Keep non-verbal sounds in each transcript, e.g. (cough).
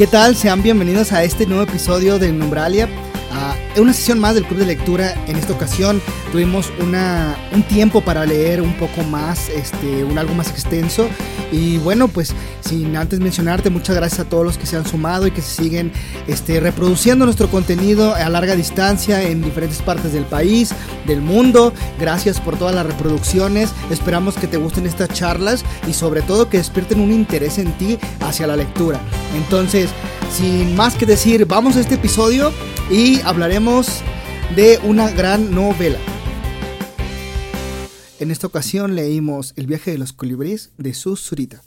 ¿Qué tal? Sean bienvenidos a este nuevo episodio de Numbralia. Una sesión más del Club de Lectura. En esta ocasión tuvimos una, un tiempo para leer un poco más, este, un algo más extenso. Y bueno, pues sin antes mencionarte, muchas gracias a todos los que se han sumado y que se siguen este, reproduciendo nuestro contenido a larga distancia en diferentes partes del país, del mundo. Gracias por todas las reproducciones. Esperamos que te gusten estas charlas y sobre todo que despierten un interés en ti hacia la lectura. Entonces, sin más que decir, vamos a este episodio y hablaremos de una gran novela. En esta ocasión leímos El viaje de los colibríes de Susurita.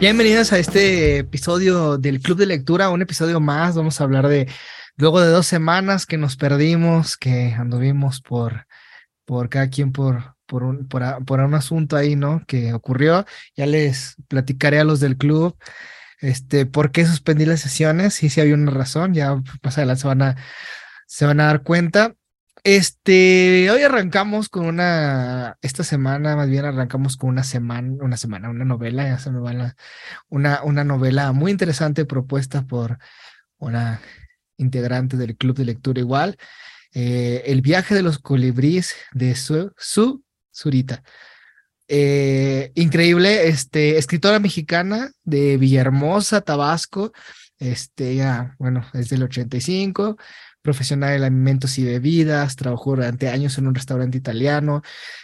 Bienvenidos a este episodio del Club de Lectura, un episodio más. Vamos a hablar de luego de dos semanas que nos perdimos, que anduvimos por, por cada quien por, por un, por, por un asunto ahí, ¿no? Que ocurrió. Ya les platicaré a los del club este, por qué suspendí las sesiones. Sí, sí había una razón, ya más adelante se van a, se van a dar cuenta. Este, hoy arrancamos con una, esta semana más bien arrancamos con una semana, una semana, una novela, se me va una, una novela muy interesante propuesta por una integrante del club de lectura igual. Eh, el viaje de los colibríes de su Zurita. Eh, increíble, este, escritora mexicana de Villahermosa, Tabasco. Este, ya, bueno, es del 85, profesional en alimentos y bebidas, trabajó durante años en un restaurante italiano.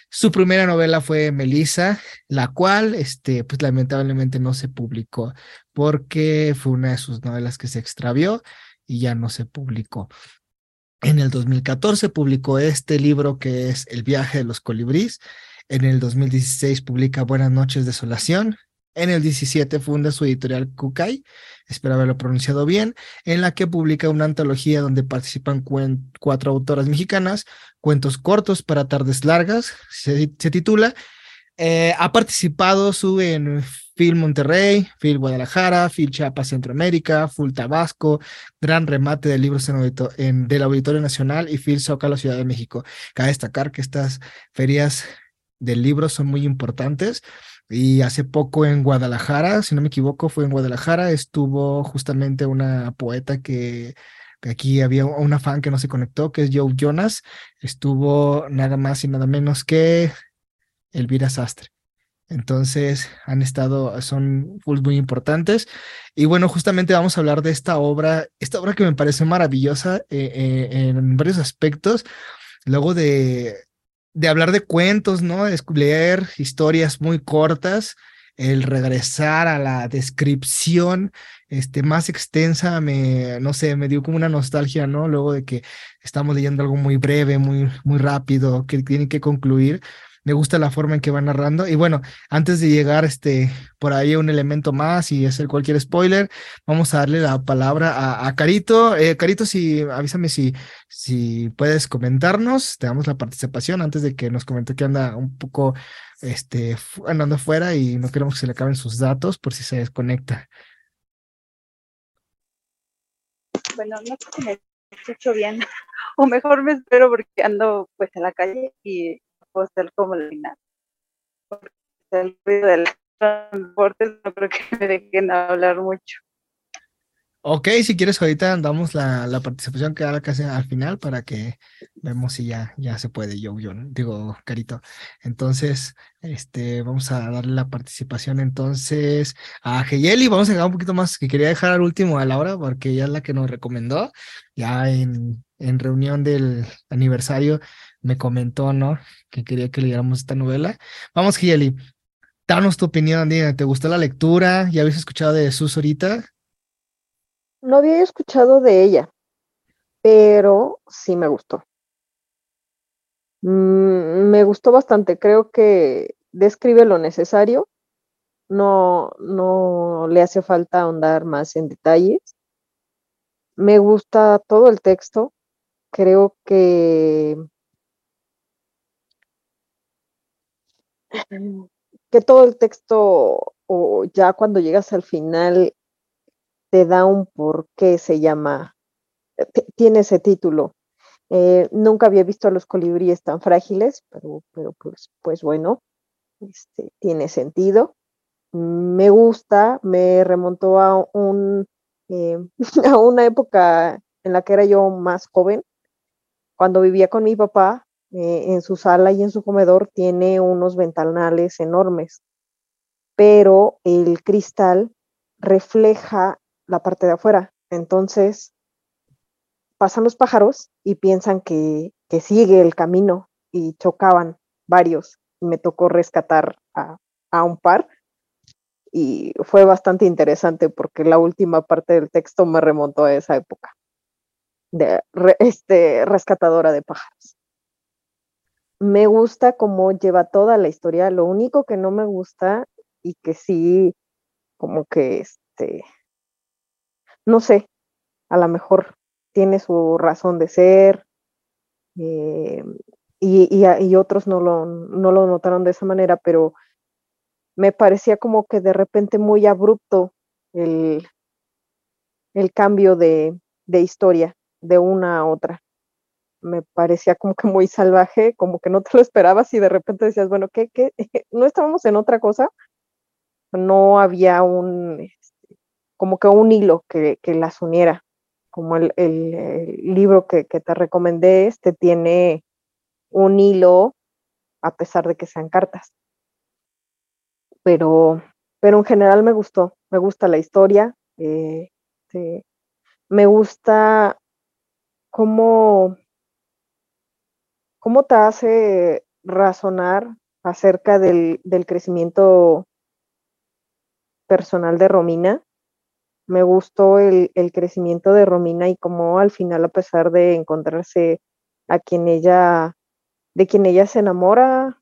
Su primera novela fue Melissa, la cual, este, pues lamentablemente no se publicó porque fue una de sus novelas que se extravió y ya no se publicó. En el 2014 publicó este libro que es El viaje de los colibríes. En el 2016 publica Buenas noches, desolación. En el 17 funda su editorial Kukai, espero haberlo pronunciado bien, en la que publica una antología donde participan cuatro autoras mexicanas, cuentos cortos para tardes largas, se, titula. Eh, ha participado su en Phil Monterrey, Phil Guadalajara, Phil Chiapas Centroamérica, Full Tabasco, Gran Remate de Libros en, del Auditorio Nacional y Phil Zócalo Ciudad de México. Cabe destacar que estas ferias del libro son muy importantes. Y hace poco en Guadalajara, si no me equivoco, fue en Guadalajara, estuvo justamente una poeta que aquí había una fan que no se conectó, que es Joe Jonas, estuvo nada más y nada menos que Elvira Sastre. Entonces han estado, son muy importantes. Y bueno, justamente vamos a hablar de esta obra, esta obra que me parece maravillosa eh, eh, en varios aspectos. Luego de, de hablar de cuentos, ¿no? De leer historias muy cortas, el regresar a la descripción este, más extensa, me, no sé, me dio como una nostalgia, ¿no? Luego de que estamos leyendo algo muy breve, muy, muy rápido, que tiene que concluir me gusta la forma en que va narrando. Y bueno, antes de llegar este, por ahí un elemento más y hacer cualquier spoiler, vamos a darle la palabra a, Carito. Eh, Carito, si, avísame si, si puedes comentarnos, te damos la participación antes de que nos comente que anda un poco este, andando afuera y no queremos que se le acaben sus datos por si se desconecta. Bueno, no sé si me escucho bien, (laughs) o mejor me espero porque ando pues en la calle y puedo ser como el final. El ruido del transporte no creo que me dejen hablar mucho. Ok, si quieres ahorita damos la, la participación que haga casi al final para que vemos si ya, ya se puede, yo, yo, digo, Carito. Entonces, este, vamos a darle la participación entonces a Geyeli, vamos a dejar un poquito más, que quería dejar al último a Laura, porque ella es la que nos recomendó, ya en, en reunión del aniversario me comentó, ¿no? Que quería que leyéramos esta novela. Vamos, Giyeli, danos tu opinión, ¿te gustó la lectura? ¿Ya habías escuchado de Sus ahorita? No había escuchado de ella, pero sí me gustó. Mm, me gustó bastante, creo que describe lo necesario, no, no le hace falta ahondar más en detalles. Me gusta todo el texto, creo que que todo el texto, o ya cuando llegas al final, te da un por qué se llama, eh, tiene ese título. Eh, nunca había visto a los colibríes tan frágiles, pero, pero pues, pues bueno, este, tiene sentido. Me gusta, me remontó a un eh, (laughs) a una época en la que era yo más joven, cuando vivía con mi papá, eh, en su sala y en su comedor tiene unos ventanales enormes, pero el cristal refleja la parte de afuera. Entonces, pasan los pájaros y piensan que, que sigue el camino y chocaban varios. Me tocó rescatar a, a un par y fue bastante interesante porque la última parte del texto me remontó a esa época de este rescatadora de pájaros. Me gusta cómo lleva toda la historia. Lo único que no me gusta y que sí, como que este, no sé, a lo mejor tiene su razón de ser eh, y, y, otros no lo, no lo notaron de esa manera, pero me parecía como que de repente muy abrupto el, el cambio de, de historia de una a otra. Me parecía como que muy salvaje, como que no te lo esperabas y de repente decías, bueno, ¿qué? qué? (laughs) ¿No estábamos en otra cosa? No había un, este, como que un hilo que, que las uniera, como el, el, libro que, que, te recomendé, este tiene un hilo a pesar de que sean cartas pero, pero en general me gustó, me gusta la historia, eh, me gusta cómo, cómo te hace razonar acerca del, crecimiento personal de Romina. Me gustó el, crecimiento de Romina y cómo al final, a pesar de encontrarse a quien ella, de quien ella se enamora,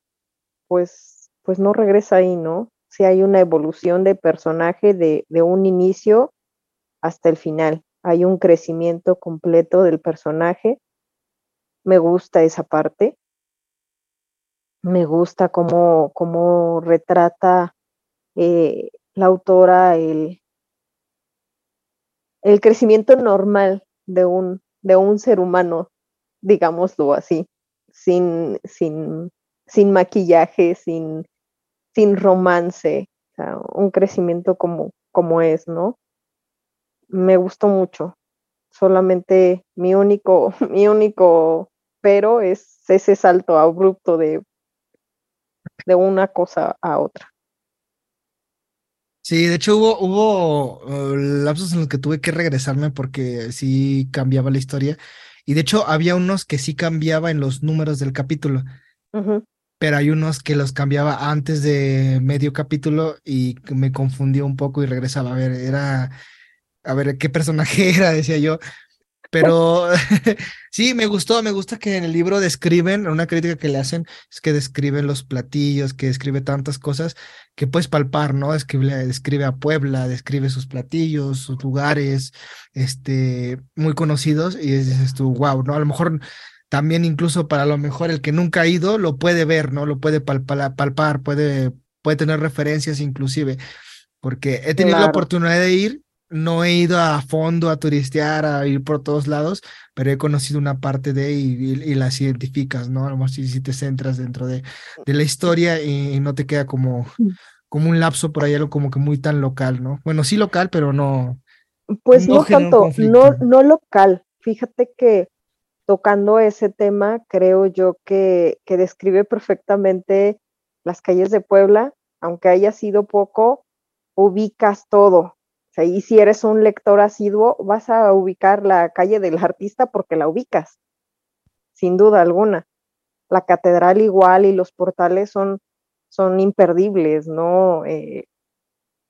pues pues no regresa ahí, ¿no? Si hay una evolución de personaje de un inicio hasta el final. Hay un crecimiento completo del personaje. Me gusta esa parte. Me gusta cómo, cómo retrata eh, la autora el, el crecimiento normal de un, de un ser humano, digámoslo así, sin, sin, sin maquillaje, sin, sin romance, un crecimiento como, como es, ¿no? Me gustó mucho. Solamente mi único, (laughs) mi único pero es ese salto abrupto de, de una cosa a otra. Sí, de hecho hubo, hubo uh, lapsos en los que tuve que regresarme porque sí cambiaba la historia. Y de hecho había unos que sí cambiaba en los números del capítulo pero hay unos que los cambiaba antes de medio capítulo y me confundió un poco y regresaba a ver, era, a ver, qué personaje (laughs) era, decía yo. Pero (laughs) sí, me gustó, me gusta que en el libro describen, una crítica que le hacen es que describen los platillos, que describe tantas cosas que puedes palpar, ¿no? Describe, describe a Puebla, describe sus platillos, sus lugares, este, muy conocidos y dices tú, wow, ¿no? A lo mejor también incluso para lo mejor el que nunca ha ido lo puede ver, ¿no? Lo puede palpar, palpar puede, puede tener referencias inclusive, porque he tenido la oportunidad de ir, no he ido a fondo a turistear, a ir por todos lados, pero he conocido una parte de y, y, las identificas, ¿no? A lo mejor si, te centras dentro de, de la historia y, no te queda como, mm. como un lapso por ahí, algo como que muy tan local, ¿no? Bueno, sí local, pero no. Pues no, no tanto, no, no local. Fíjate que tocando ese tema, creo yo que, que describe perfectamente las calles de Puebla, aunque haya sido poco, ubicas todo. Y si eres un lector asiduo, vas a ubicar la calle del artista porque la ubicas, sin duda alguna. La catedral igual y los portales son, son imperdibles, ¿no? Eh,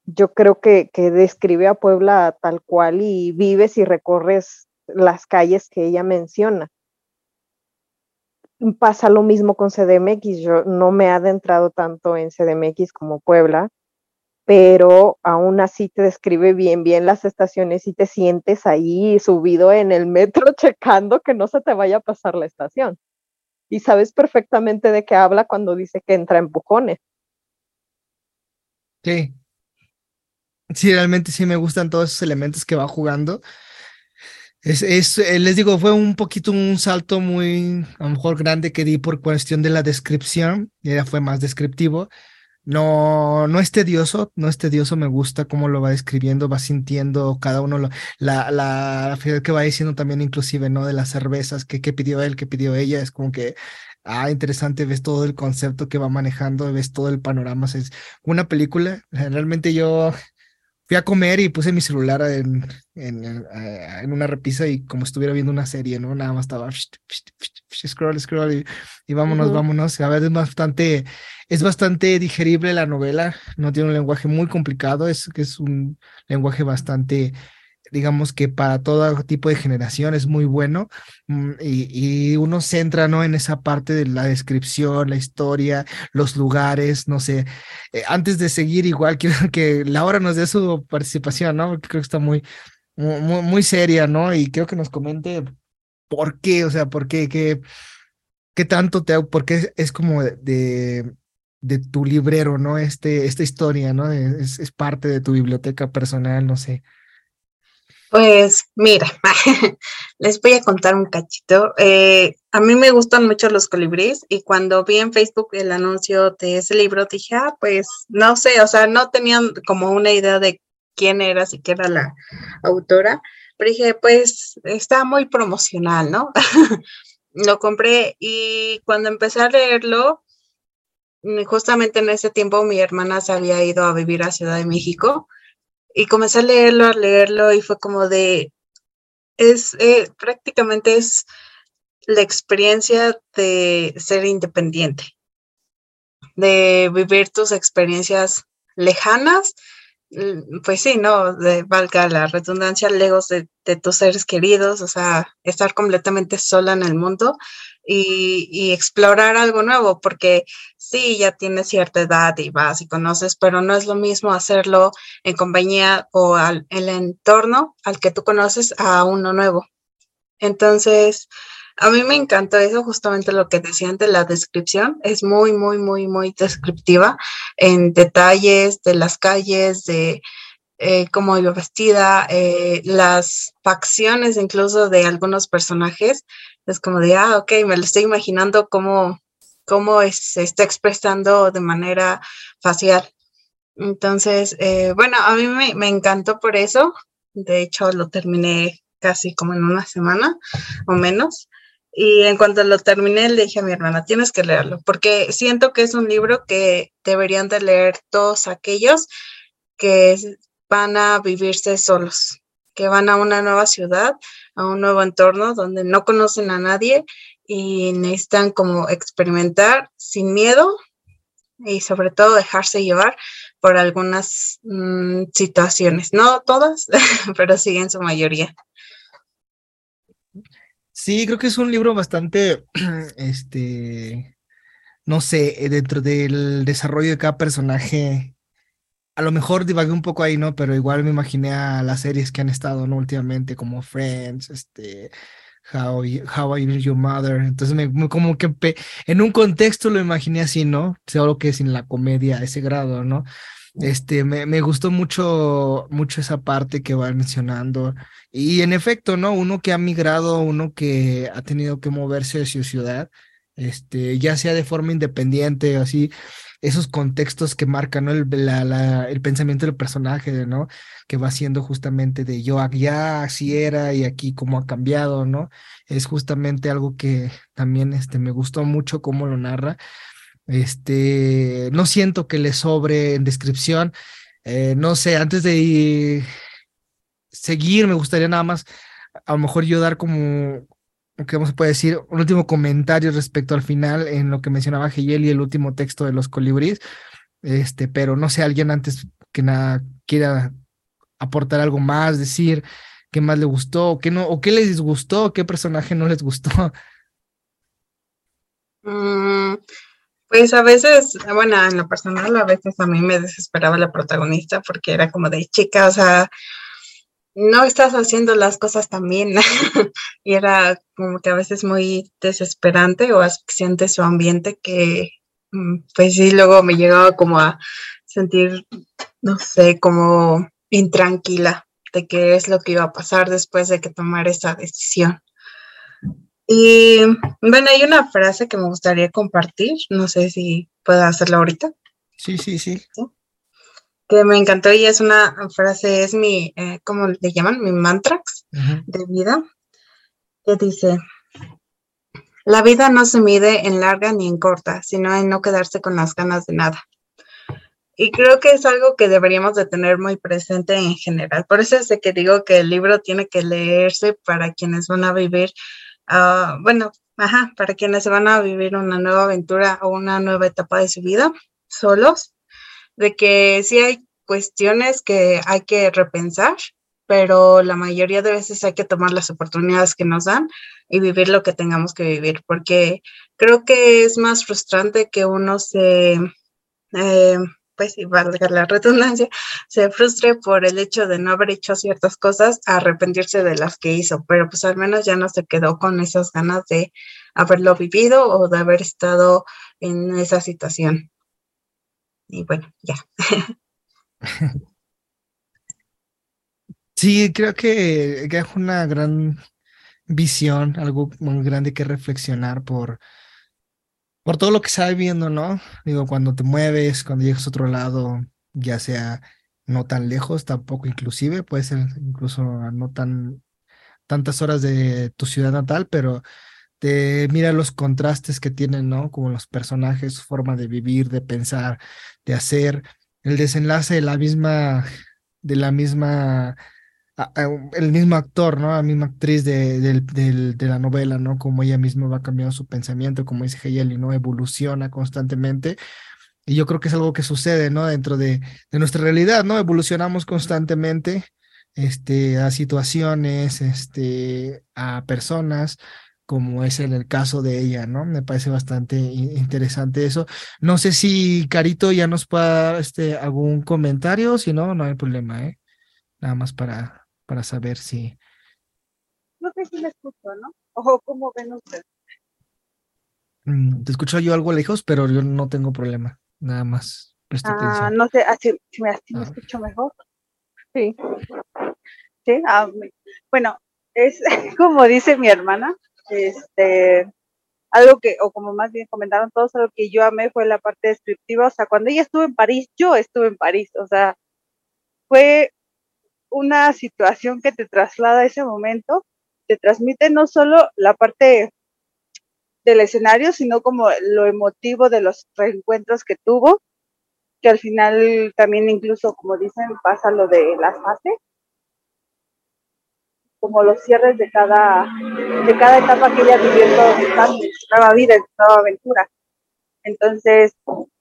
yo creo que, que describe a Puebla tal cual y vives y recorres las calles que ella menciona. Pasa lo mismo con CDMX, yo no me he adentrado tanto en CDMX como Puebla, pero aún así te describe bien, bien las estaciones y te sientes ahí subido en el metro (laughs) checando que no se te vaya a pasar la estación. Y sabes perfectamente de qué habla cuando dice que entra empujones. Sí. Sí, realmente sí me gustan todos esos elementos que va jugando Es, eh, les digo, fue un poquito un salto muy, a lo mejor grande que di por cuestión de la descripción, ya fue más descriptivo. No, no es tedioso, no es tedioso, me gusta cómo lo va describiendo, va sintiendo cada uno, lo, la, la, la que va diciendo también inclusive, ¿no? De las cervezas, que, pidió él, que pidió ella, es como que, ah, interesante, ves todo el concepto que va manejando, ves todo el panorama, es una película, realmente yo fui a comer y puse mi celular en, en, eh, en, una repisa y como estuviera viendo una serie, ¿no? Nada más estaba scroll, scroll y, vámonos, vámonos. A ver, es bastante, es bastante digerible la novela, no tiene un lenguaje muy complicado, es, es un lenguaje bastante digamos que para todo tipo de generación es muy bueno mm, y, uno se entra ¿no? en esa parte de la descripción, la historia, los lugares, no sé. Eh, antes de seguir, igual (laughs) quiero que Laura nos dé su participación, ¿no? Porque creo que está muy, muy, muy seria, ¿no? Y creo que nos comente por qué, o sea, por qué, qué, qué tanto te, porque es, como de, de, tu librero, ¿no? Este, esta historia, ¿no? Es, es parte de tu biblioteca personal, no sé. Pues mira, (laughs) les voy a contar un cachito. Eh, a mí me gustan mucho los colibríes y cuando vi en Facebook el anuncio de ese libro dije, ah, pues no sé, o sea, no tenían como una idea de quién era, siquiera la autora, pero dije, pues está muy promocional, ¿no? (laughs) Lo compré y cuando empecé a leerlo, justamente en ese tiempo mi hermana se había ido a vivir a Ciudad de México y comencé a leerlo, a leerlo y fue como de, es eh, prácticamente es la experiencia de ser independiente, de vivir tus experiencias lejanas pues sí, ¿no? De, valga la redundancia, legos de, de, tus seres queridos, o sea, estar completamente sola en el mundo y, y, explorar algo nuevo, porque sí, ya tienes cierta edad y vas y conoces, pero no es lo mismo hacerlo en compañía o al, el entorno al que tú conoces a uno nuevo. Entonces, a mí me encantó eso, justamente lo que decían de la descripción. Es muy, muy, muy, muy descriptiva en detalles de las calles, de eh, cómo iba vestida, eh, las facciones incluso de algunos personajes. Es como de, ah, ok, me lo estoy imaginando cómo, cómo se está expresando de manera facial. Entonces, eh, bueno, a mí me, me encantó por eso. De hecho, lo terminé casi como en una semana o menos. Y en cuanto lo terminé, le dije a mi hermana, tienes que leerlo, porque siento que es un libro que deberían de leer todos aquellos que van a vivirse solos, que van a una nueva ciudad, a un nuevo entorno donde no conocen a nadie y necesitan como experimentar sin miedo y sobre todo dejarse llevar por algunas mm, situaciones, no todas, (laughs) pero sí en su mayoría. Sí, creo que es un libro bastante, (clears throat) este, no sé, eh, dentro del desarrollo de cada personaje. A lo mejor divagué un poco ahí, ¿no? Pero igual me imaginé a las series que han estado, ¿no? Últimamente, como Friends, este, How, I Met Your Mother. Entonces, me, como que en un contexto lo imaginé así, ¿no? Solo que sin la comedia a ese grado, ¿no? Este, me, me, gustó mucho, mucho esa parte que va mencionando. Y en efecto, ¿no? Uno que ha migrado, uno que ha tenido que moverse de su ciudad, este, ya sea de forma independiente o así, esos contextos que marcan el, la, el pensamiento del personaje, ¿no? Que va siendo justamente de yo ya así era y aquí cómo ha cambiado, ¿no? Es justamente algo que también este, me gustó mucho cómo lo narra. Este, no siento que le sobre en descripción. Eh, no sé, antes de seguir, me gustaría nada más, a lo mejor yo dar como, ¿qué se puede decir? Un último comentario respecto al final en lo que mencionaba Hegel y el último texto de los colibríes. Este, pero no sé, alguien antes que nada quiera aportar algo más, decir qué más le gustó, qué no, o qué les disgustó, qué personaje no les gustó. (laughs) Mm, pues a veces, bueno, en lo personal, a veces a mí me desesperaba la protagonista porque era como de chica, o sea, no estás haciendo las cosas tan bien. (laughs) y era como que a veces muy desesperante o asfixiante su ambiente que, mm, pues sí, luego me llegaba como a sentir, no sé, como intranquila de qué es lo que iba a pasar después de que tomara esa decisión. Y bueno, hay una frase que me gustaría compartir, no sé si puedo hacerla ahorita. Sí, sí, sí. Que me encantó y es una frase, es mi, eh, ¿cómo le llaman? Mi mantrax de vida, que dice, la vida no se mide en larga ni en corta, sino en no quedarse con las ganas de nada. Y creo que es algo que deberíamos de tener muy presente en general. Por eso es de que digo que el libro tiene que leerse para quienes van a vivir, ah, bueno, ajá, para quienes van a vivir una nueva aventura o una nueva etapa de su vida solos, de que sí hay cuestiones que hay que repensar, pero la mayoría de veces hay que tomar las oportunidades que nos dan y vivir lo que tengamos que vivir, porque creo que es más frustrante que uno se... Eh, pues y valga la redundancia, se frustre por el hecho de no haber hecho ciertas cosas, arrepentirse de las que hizo, pero pues al menos ya no se quedó con esas ganas de haberlo vivido o de haber estado en esa situación. Y bueno, ya. (laughs) Sí, creo que, es una gran visión, algo muy grande que reflexionar por por todo lo que está viviendo, ¿no? Digo, cuando te mueves, cuando llegas a otro lado, ya sea no tan lejos, tampoco inclusive, puede ser incluso no tan tantas horas de tu ciudad natal, pero te mira los contrastes que tienen, ¿no? Como los personajes, su forma de vivir, de pensar, de hacer, el desenlace de la misma, de la misma el mismo actor, ¿no? La misma actriz de, de, la novela, ¿no? Como ella misma va cambiando su pensamiento, como dice Heyeli, ¿no? Evoluciona constantemente. Y yo creo que es algo que sucede, ¿no? Dentro de, de nuestra realidad, ¿no? Evolucionamos constantemente este, a situaciones, este, a personas, como es en el caso de ella, ¿no? Me parece bastante interesante eso. No sé si Carito ya nos puede dar este, algún comentario, si no, no hay problema, ¿eh? Nada más para, para saber si... No sé si me escucho, ¿no? O cómo ven ustedes. Mm, te escucho yo algo lejos, pero yo no tengo problema. Nada más. Ah, no sé, así, si me, me escucho mejor. Sí. Sí, ah, bueno, es (laughs) como dice mi hermana, este, algo que, o como más bien comentaron todos, algo que yo amé fue la parte descriptiva, o sea, cuando ella estuvo en París, yo estuve en París, o sea, fue una situación que te traslada ese momento, te transmite no solo la parte del escenario, sino como lo emotivo de los reencuentros que tuvo, que al final también incluso, como dicen, pasa lo de las fases, como los cierres de cada, de cada etapa que ella vivió en su nueva vida, en nueva aventura. Entonces,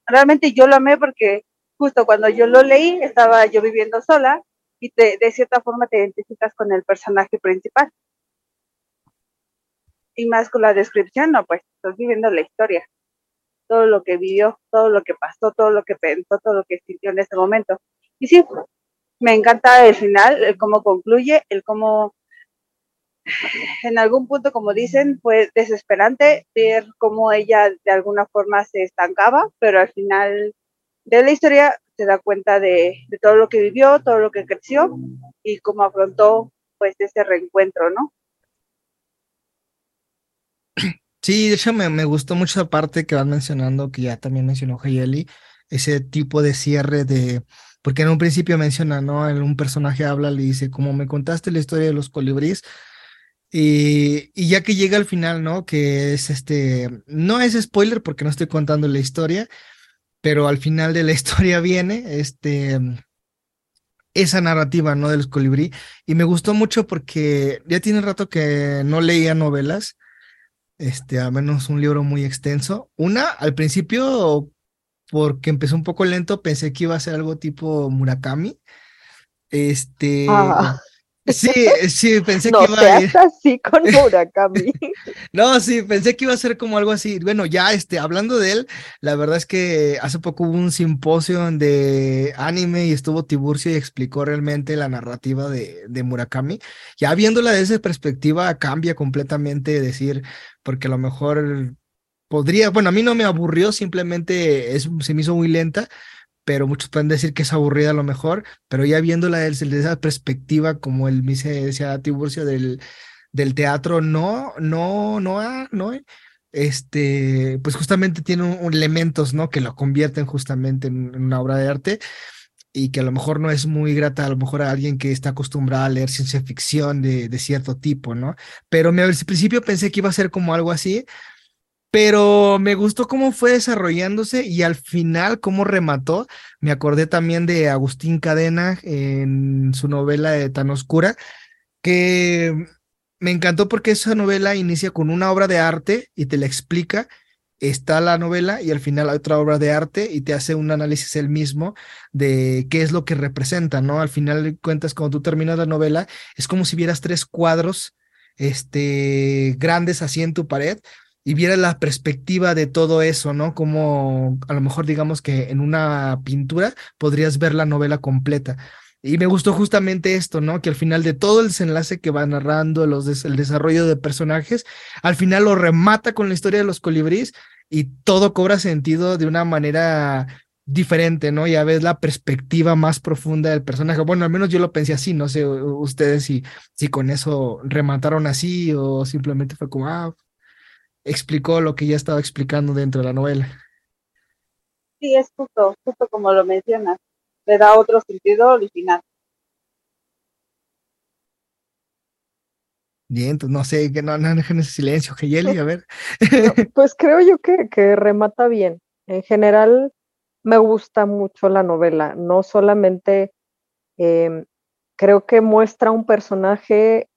realmente yo lo amé porque justo cuando yo lo leí, estaba yo viviendo sola y te, de cierta forma te identificas con el personaje principal. Y más con la descripción, no, pues estás viviendo la historia, todo lo que vivió, todo lo que pasó, todo lo que pensó, todo lo que sintió en ese momento. Y sí, me encanta el final, el cómo concluye, el cómo en algún punto, como dicen, fue desesperante ver cómo ella de alguna forma se estancaba, pero al final de la historia se da cuenta de, todo lo que vivió, todo lo que creció y cómo afrontó pues ese reencuentro, ¿no? Sí, de hecho me, gustó mucho la parte que vas mencionando, que ya también mencionó Hayeli, ese tipo de cierre de, porque en un principio menciona, ¿no? En un personaje habla, le dice, como me contaste la historia de los colibríes, y, ya que llega al final, ¿no? Que es este, no es spoiler porque no estoy contando la historia, pero al final de la (laughs) historia viene este, esa narrativa, ¿no? Del colibrí. Y me gustó mucho porque ya tiene rato que no leía novelas, este, a menos un libro muy extenso. Una, al principio, porque empezó un poco lento, pensé que iba a ser algo tipo Murakami. Este, ah. Sí, sí, pensé que iba a ir. así con Murakami. (laughs) no, sí, pensé que iba a ser como algo así. Bueno, ya este, hablando de él, la verdad es que hace poco hubo un simposio de anime y estuvo Tiburcio y explicó realmente la narrativa de, de Murakami. Ya viéndola desde esa perspectiva, cambia completamente decir, porque a lo mejor podría, bueno, a mí no me aburrió, simplemente es, se me hizo muy lenta pero muchos pueden decir que es aburrida a lo mejor, pero ya viéndola desde esa perspectiva, como el dice, decía Tiburcio, del, del teatro, no, no, no, no, este, pues justamente tiene elementos, ¿no? Que lo convierten justamente en, una obra de arte y que a lo mejor no es muy grata, a lo mejor a alguien que está acostumbrado a leer ciencia ficción de, de cierto tipo, ¿no? Pero me, al principio pensé que iba a ser como algo así, pero me gustó cómo fue desarrollándose y al final cómo remató. Me acordé también de Agustín Cadena en su novela de Tan Oscura, que me encantó porque esa novela inicia con una obra de arte y te la explica. Está la novela y al final hay otra obra de arte y te hace un análisis él mismo de qué es lo que representa, ¿no? Al final cuentas, cuando tú terminas la novela, es como si vieras tres cuadros este, grandes así en tu pared y viera la perspectiva de todo eso, ¿no? Como a lo mejor digamos que en una pintura podrías ver la novela completa. Y me gustó justamente esto, ¿no? Que al final de todo el desenlace que va narrando, los el desarrollo de personajes, al final lo remata con la historia de los colibríes y todo cobra sentido de una manera diferente, ¿no? Ya ves la perspectiva más profunda del personaje. Bueno, al menos yo lo pensé así, no sé ustedes si, si con eso remataron así o simplemente fue como, ah, explicó lo que ya estaba explicando dentro de la novela. Sí, es justo, justo como lo mencionas, le da otro sentido original. Bien, entonces no sé, que no, no dejen ese silencio, Geyeli, a ver. (laughs) pues creo yo que, que remata bien. En general, me gusta mucho la novela, no solamente em, creo que muestra un personaje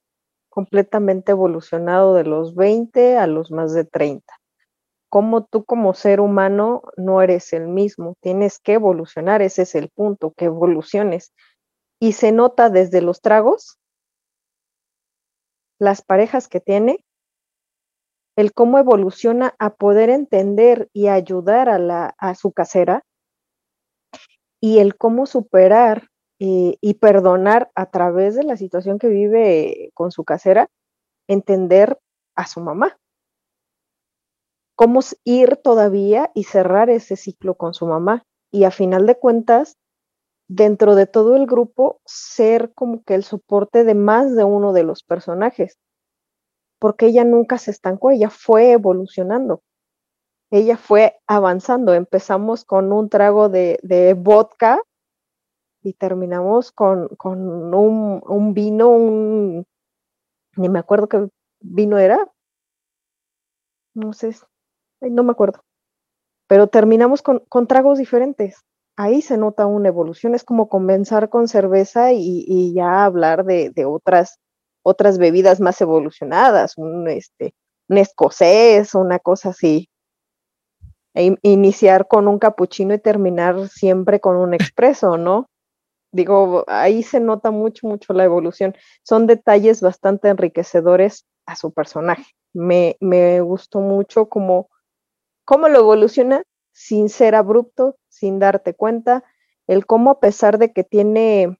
completamente evolucionado de los 20 a los más de 30. Como tú como ser humano no eres el mismo, tienes que evolucionar, ese es el punto, que evoluciones. Y se nota desde los tragos, las parejas que tiene, el cómo evoluciona a poder entender y ayudar a, la, a su casera y el cómo superar y perdonar a través de la situación que vive con su casera, entender a su mamá. Cómo ir todavía y cerrar ese ciclo con su mamá. Y a final de cuentas, dentro de todo el grupo, ser como que el soporte de más de uno de los personajes. Porque ella nunca se estancó, ella fue evolucionando. Ella fue avanzando. Empezamos con un trago de, de vodka y terminamos con, un, vino, un, ni me acuerdo qué vino era, no sé, no me acuerdo, pero terminamos con, tragos diferentes. Ahí se nota una evolución, es como comenzar con cerveza y, ya hablar de, otras, otras bebidas más evolucionadas, un, este, un escocés, una cosa así. E iniciar con un capuchino y terminar siempre con un (laughs) expreso, ¿no? Digo, ahí se nota mucho, mucho la evolución. Son detalles bastante enriquecedores a su personaje. Me, me gustó mucho cómo, cómo lo evoluciona sin ser abrupto, sin darte cuenta, el cómo a pesar de que tiene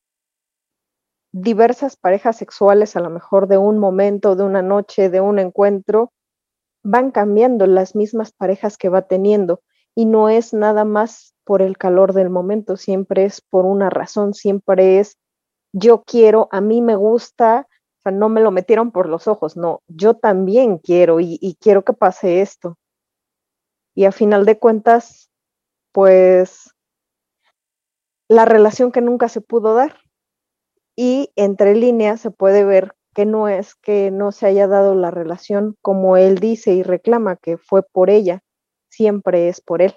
diversas parejas sexuales, a lo mejor de un momento, de una noche, de un encuentro, van cambiando las mismas parejas que va teniendo y no es nada más por el calor del momento, siempre es por una razón, siempre es yo quiero, a mí me gusta, o sea, no me lo metieron por los ojos, no, yo también quiero y, quiero que pase esto. Y a final de cuentas, pues la relación que nunca se pudo dar. Y entre líneas se puede ver que no es que no se haya dado la relación como él dice y reclama que fue por ella, siempre es por él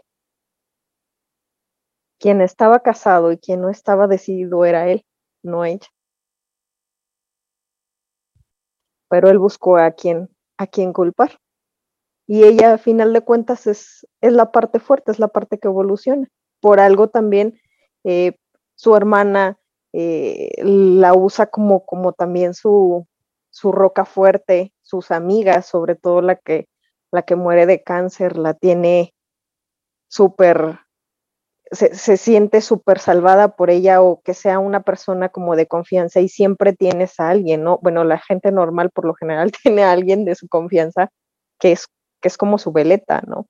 quien estaba casado y quien no estaba decidido era él, no ella. Pero él buscó a quien, a quien culpar. Y ella, a final de cuentas, es, es la parte fuerte, es la parte que evoluciona. Por algo también eh, su hermana eh, la usa como, como también su, su roca fuerte, sus amigas, sobre todo la que, la que muere de cáncer, la tiene súper se, siente súper salvada por ella o que sea una persona como de confianza y siempre tienes a alguien, ¿no? Bueno, la gente normal por lo general (laughs) tiene a alguien de su confianza que es, que es como su veleta, ¿no?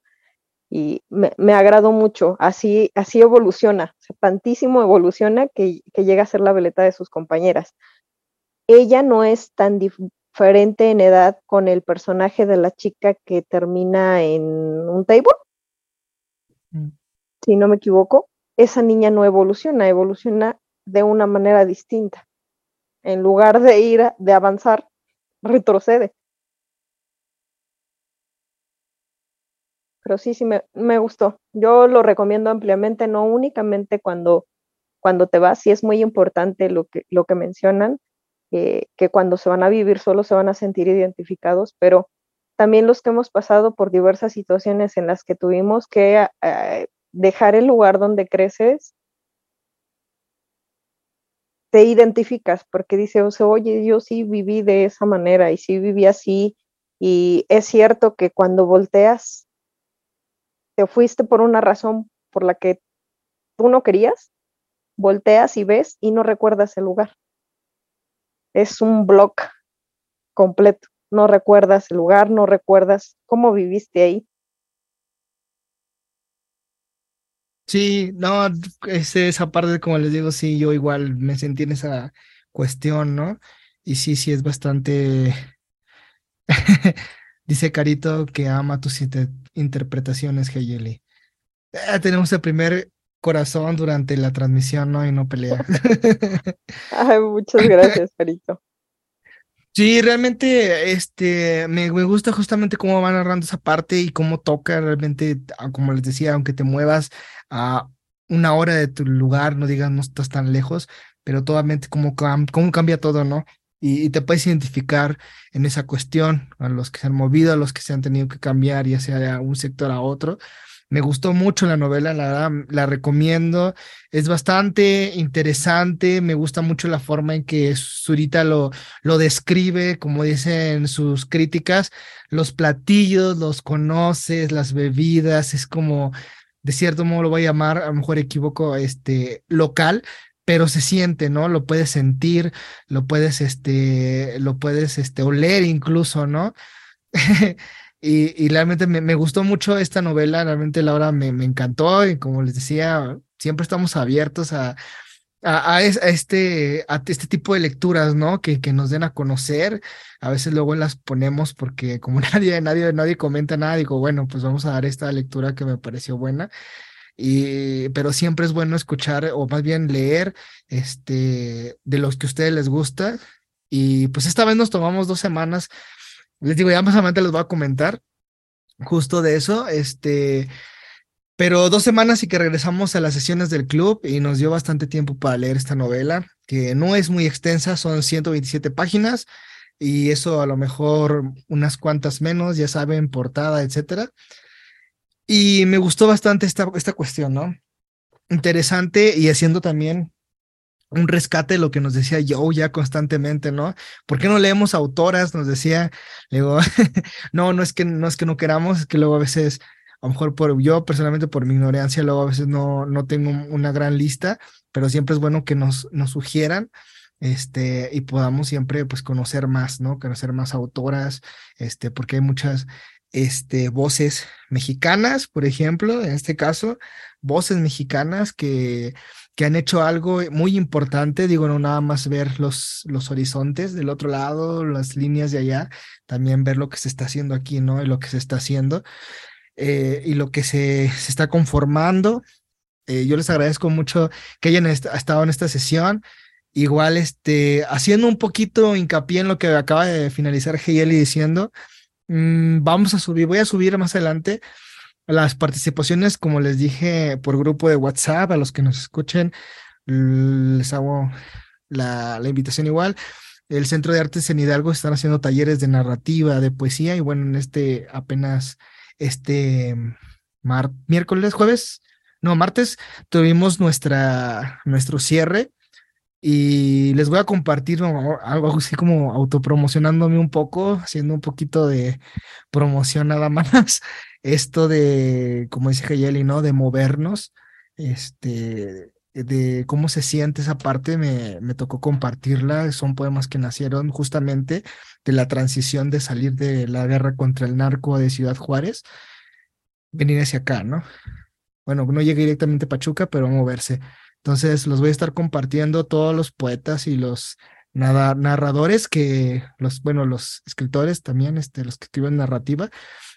y me, me agradó mucho. Así, así evoluciona, tantísimo evoluciona que, que, llega a ser la veleta de sus compañeras. Ella no es tan diferente en edad con el personaje de la chica que termina en un table. Si no me equivoco. Esa niña no evoluciona, evoluciona de una manera distinta. En lugar de ir, de avanzar, retrocede. pero sí, sí me, me, gustó. Yo lo recomiendo ampliamente, no únicamente cuando, cuando te vas, sí es muy importante lo que, lo que mencionan, eh, que cuando se van a vivir solo se van a sentir identificados, pero también los que hemos pasado por diversas situaciones en las que tuvimos que eh, dejar el lugar donde creces, te identificas porque dices, oye, yo sí viví de esa manera y sí viví así. Y es cierto que cuando volteas te fuiste por una razón por la que tú no querías, volteas y ves y no recuerdas el lugar. Es un block completo. No recuerdas el lugar, no recuerdas cómo viviste ahí. Sí, no, es esa parte, como les digo, sí, yo igual me sentí en esa cuestión, ¿no? Y sí, sí, es bastante (laughs) Dice Carito que ama tus interpretaciones, Heyeli. Eh, tenemos el primer corazón durante la transmisión, ¿no? Y no pelea. (laughs) Ay, muchas gracias, Carito. Sí, realmente este, me, me, gusta justamente cómo va narrando esa parte y cómo toca realmente, ah, como les decía, aunque te muevas a una hora de tu lugar, no digas no estás tan lejos, pero totalmente cómo, cómo cambia todo, ¿no? y, te puedes identificar en esa cuestión, a los que se han movido, a los que se han tenido que cambiar, ya sea de un sector a otro. Me gustó mucho la novela, la verdad, la recomiendo. Es bastante interesante, me gusta mucho la forma en que Zurita lo, lo describe, como dicen sus críticas, los platillos, los conoces, las bebidas, es como, de cierto modo lo voy a llamar, a lo mejor equivoco, este, local, pero se siente, ¿no? Lo puedes sentir, lo puedes, este, lo puedes, este, oler incluso, ¿no? (laughs) y, realmente me, me, gustó mucho esta novela, realmente Laura me, me encantó y como les decía, siempre estamos abiertos a, a, este, a este tipo de lecturas, ¿no? Que, que nos den a conocer. A veces luego las ponemos porque como (laughs) nadie, nadie, nadie comenta nada, digo, bueno, pues vamos a dar esta lectura que me pareció buena. Y, pero siempre es bueno escuchar o más bien leer este, de los que a ustedes les gusta. Y pues esta vez nos tomamos dos semanas. Les digo, ya más adelante les voy a comentar justo de eso. Este, pero dos semanas y que regresamos a las sesiones del club y nos dio bastante tiempo para leer esta novela, que no es muy extensa, son 127 páginas y eso a lo mejor unas cuantas menos, ya saben, portada, etcétera. Y me gustó bastante esta, esta cuestión, ¿no? Interesante y haciendo también un rescate de lo que nos decía Joe ya constantemente, ¿no? ¿Por qué no leemos autoras? Nos decía, digo, (laughs) no, no es que no es que no queramos, es que luego a veces, a lo mejor por yo personalmente por mi ignorancia, luego a veces no, no tengo una gran lista, pero siempre es bueno que nos, nos sugieran este, y podamos siempre pues conocer más, ¿no? Conocer más autoras, este, porque hay muchas este, voces mexicanas, por ejemplo, en este caso, voces mexicanas que, que han hecho algo muy importante, digo, no nada más ver los, los horizontes del otro lado, las líneas de allá, también ver lo que se está haciendo aquí, ¿no? Y lo que se está haciendo eh, y lo que se, se está conformando. Eh, yo les agradezco mucho que hayan estado en esta sesión. Igual, este, haciendo un poquito hincapié en lo que acaba de finalizar Heyeli diciendo, Mm, vamos a subir, voy a subir más adelante las participaciones, como les dije, por grupo de WhatsApp, a los que nos escuchen, les hago la, la invitación igual. El Centro de Artes en Hidalgo están haciendo talleres de narrativa, de poesía, y bueno, en este apenas este mar, miércoles, jueves, no, martes, tuvimos nuestra, nuestro cierre y les voy a compartir algo así como autopromocionándome un poco, haciendo un poquito de promoción nada (laughs) más. Esto de, como dice Hayeli, ¿no? De movernos, este, de cómo se siente esa parte, me, me tocó compartirla. Son poemas que nacieron justamente de la transición de salir de la guerra contra el narco de Ciudad Juárez venir hacia acá, ¿no? Bueno, no llegué directamente a Pachuca, pero moverse. Entonces los voy a estar compartiendo todos los poetas y los narradores que los, bueno, los escritores también, este, los que escriben narrativa,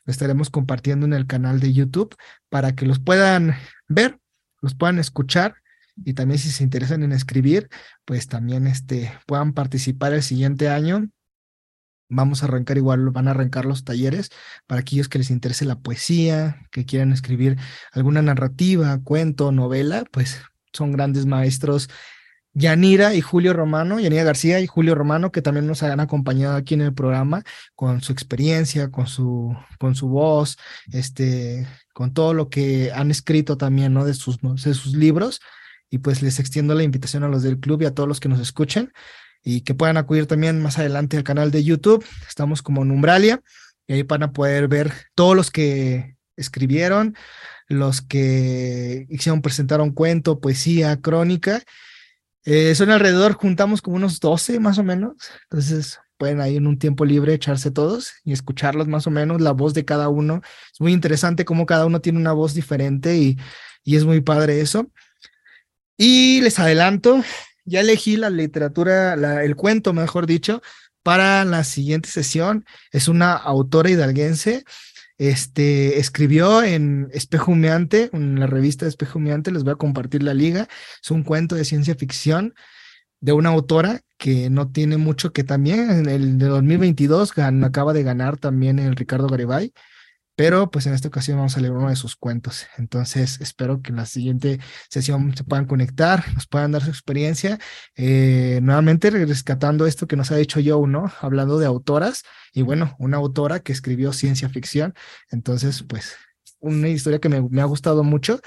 lo estaremos compartiendo en el canal de YouTube para que los puedan ver, los puedan escuchar y también si se interesan en escribir, pues también este, puedan participar el siguiente año. Vamos a arrancar igual, van a arrancar los talleres para aquellos que les interese la poesía, que quieran escribir alguna narrativa, cuento, novela, pues son grandes maestros Yanira y Julio Romano, Yanira García y Julio Romano, que también nos han acompañado aquí en el programa con su experiencia, con su, con su voz, este, con todo lo que han escrito también, ¿no? De sus, de sus libros. Y pues les extiendo la invitación a los del club y a todos los que nos escuchen y que puedan acudir también más adelante al canal de YouTube. Estamos como Numbralia y ahí van a poder ver todos los que escribieron, los que hicieron presentar un cuento, poesía, crónica eh, son alrededor, juntamos como unos 12 más o menos. Entonces pueden ahí en un tiempo libre echarse todos y escucharlos más o menos, la voz de cada uno. Es muy interesante cómo cada uno tiene una voz diferente y, y es muy padre eso. Y les adelanto, ya elegí la literatura, el cuento, mejor dicho, para la siguiente sesión. Es una autora hidalguense este, escribió en Espejo Humeante, en la revista Espejo Humeante, les voy a compartir la liga. Es un cuento de ciencia ficción de una autora que no tiene mucho, que también en el de 2022 acaba de ganar también el Ricardo Garibay pero pues en esta ocasión vamos a leer uno de sus cuentos. Entonces espero que en la siguiente sesión se puedan conectar, nos puedan dar su experiencia. Eh, nuevamente rescatando esto que nos ha dicho Joe, ¿no? Hablando de autoras y bueno, una autora que escribió ciencia ficción. Entonces, pues una historia que me, me ha gustado mucho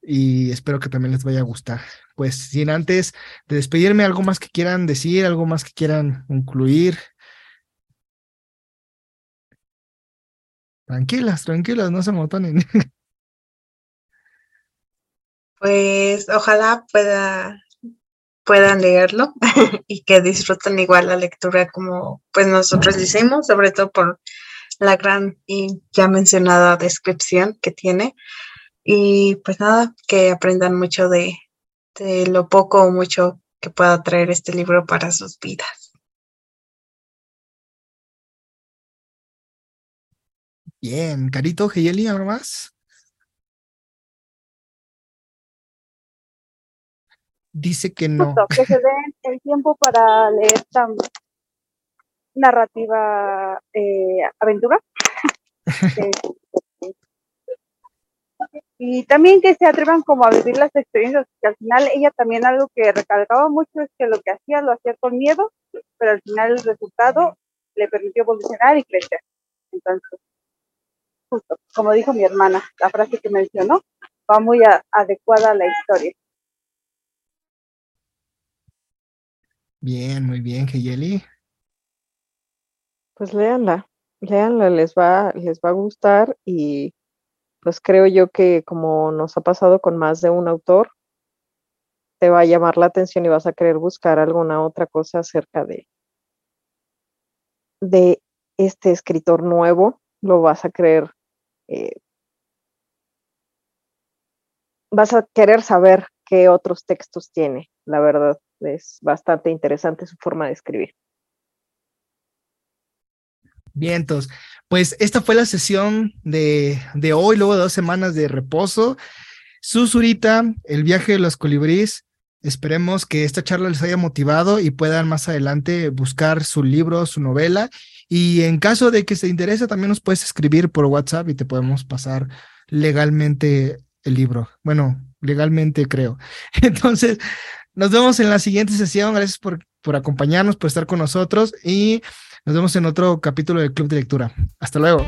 y espero que también les vaya a gustar. Pues sin antes de despedirme, algo más que quieran decir, algo más que quieran incluir, Tranquilas, tranquilas, no se motonen. (laughs) Pues ojalá pueda, puedan leerlo (laughs) y que disfruten igual la lectura como pues nosotros hicimos, sobre todo por la gran y ya mencionada descripción que tiene. Y pues nada, que aprendan mucho de, de lo poco o mucho que pueda traer este libro para sus vidas. Bien, Carito, Geyeli, ¿algo más? Dice que no. que se (laughs) den el tiempo para leer esta narrativa eh, aventura. (laughs) y también que se atrevan como a vivir las experiencias, que al final ella también algo que recalcaba mucho es que lo que hacía lo hacía con miedo, pero al final el resultado le permitió evolucionar y crecer. Entonces, justo, como dijo mi hermana, la frase que mencionó va muy adecuada a la historia. Bien, muy bien, Geyeli. Pues léanla, léanla, les va, les va a gustar y pues creo yo que como nos ha pasado con más de un autor, te va a llamar la atención y vas a querer buscar alguna otra cosa acerca de, de este escritor nuevo, lo vas a querer eh, vas a querer saber qué otros textos tiene. La verdad, es bastante interesante su forma de escribir. Bien, entonces, pues esta fue la sesión de, de hoy, luego de dos semanas de reposo. Susurita, el viaje de los colibríes. Esperemos que esta charla les haya motivado y puedan más adelante buscar su libro, su novela y en caso de que se interese, también nos puedes escribir por WhatsApp y te podemos pasar legalmente el libro. Bueno, legalmente creo. (laughs) Entonces, nos vemos en la siguiente sesión. Gracias por, por acompañarnos, por estar con nosotros y nos vemos en otro capítulo del Club de Lectura. Hasta luego.